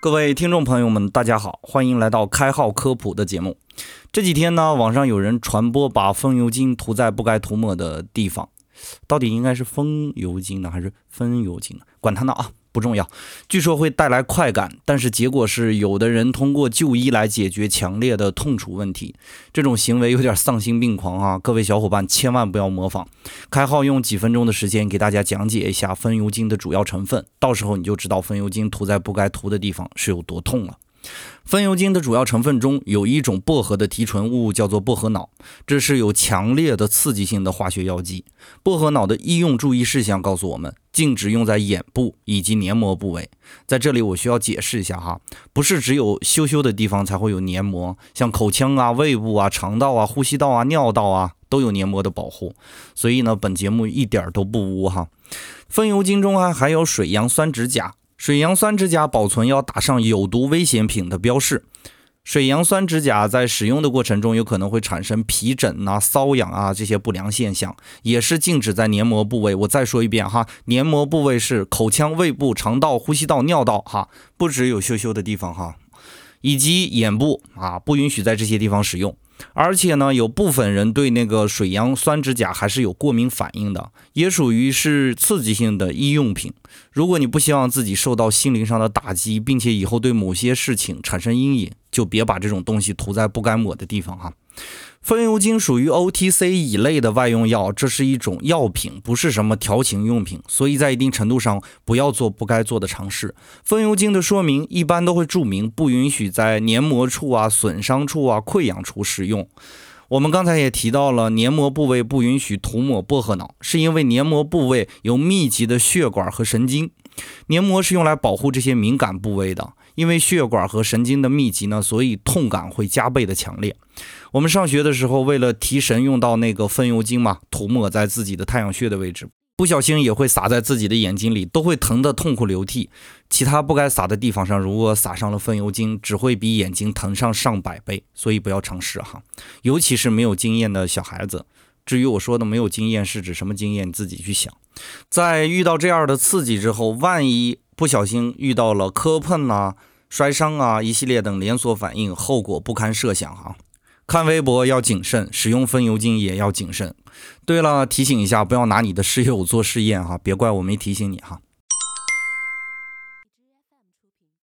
各位听众朋友们，大家好，欢迎来到开号科普的节目。这几天呢，网上有人传播把风油精涂在不该涂抹的地方，到底应该是风油精呢，还是风油精呢？管他呢啊！不重要，据说会带来快感，但是结果是有的人通过就医来解决强烈的痛楚问题，这种行为有点丧心病狂啊！各位小伙伴千万不要模仿。开号用几分钟的时间给大家讲解一下风油精的主要成分，到时候你就知道风油精涂在不该涂的地方是有多痛了。风油精的主要成分中有一种薄荷的提纯物，叫做薄荷脑，这是有强烈的刺激性的化学药剂。薄荷脑的医用注意事项告诉我们，禁止用在眼部以及黏膜部位。在这里我需要解释一下哈，不是只有羞羞的地方才会有黏膜，像口腔啊、胃部啊、肠道啊、呼吸道啊、尿道啊都有黏膜的保护。所以呢，本节目一点都不污哈。风油精中还含有水杨酸酯甲。水杨酸指甲保存要打上有毒危险品的标识。水杨酸指甲在使用的过程中有可能会产生皮疹啊、瘙痒啊这些不良现象，也是禁止在黏膜部位。我再说一遍哈，黏膜部位是口腔、胃部、肠道、呼吸道、尿道哈，不只有羞羞的地方哈，以及眼部啊，不允许在这些地方使用。而且呢，有部分人对那个水杨酸指甲还是有过敏反应的，也属于是刺激性的医用品。如果你不希望自己受到心灵上的打击，并且以后对某些事情产生阴影，就别把这种东西涂在不该抹的地方哈。风油精属于 OTC 乙类的外用药，这是一种药品，不是什么调情用品，所以在一定程度上不要做不该做的尝试。风油精的说明一般都会注明不允许在黏膜处啊、损伤处啊、溃疡处使用。我们刚才也提到了，黏膜部位不允许涂抹薄荷脑，是因为黏膜部位有密集的血管和神经，黏膜是用来保护这些敏感部位的。因为血管和神经的密集呢，所以痛感会加倍的强烈。我们上学的时候，为了提神，用到那个风油精嘛，涂抹在自己的太阳穴的位置，不小心也会洒在自己的眼睛里，都会疼得痛哭流涕。其他不该洒的地方上，如果洒上了风油精，只会比眼睛疼上上百倍。所以不要尝试哈，尤其是没有经验的小孩子。至于我说的没有经验是指什么经验，你自己去想。在遇到这样的刺激之后，万一不小心遇到了磕碰啊、摔伤啊一系列等连锁反应，后果不堪设想哈。看微博要谨慎，使用风油精也要谨慎。对了，提醒一下，不要拿你的室友做试验哈，别怪我没提醒你哈。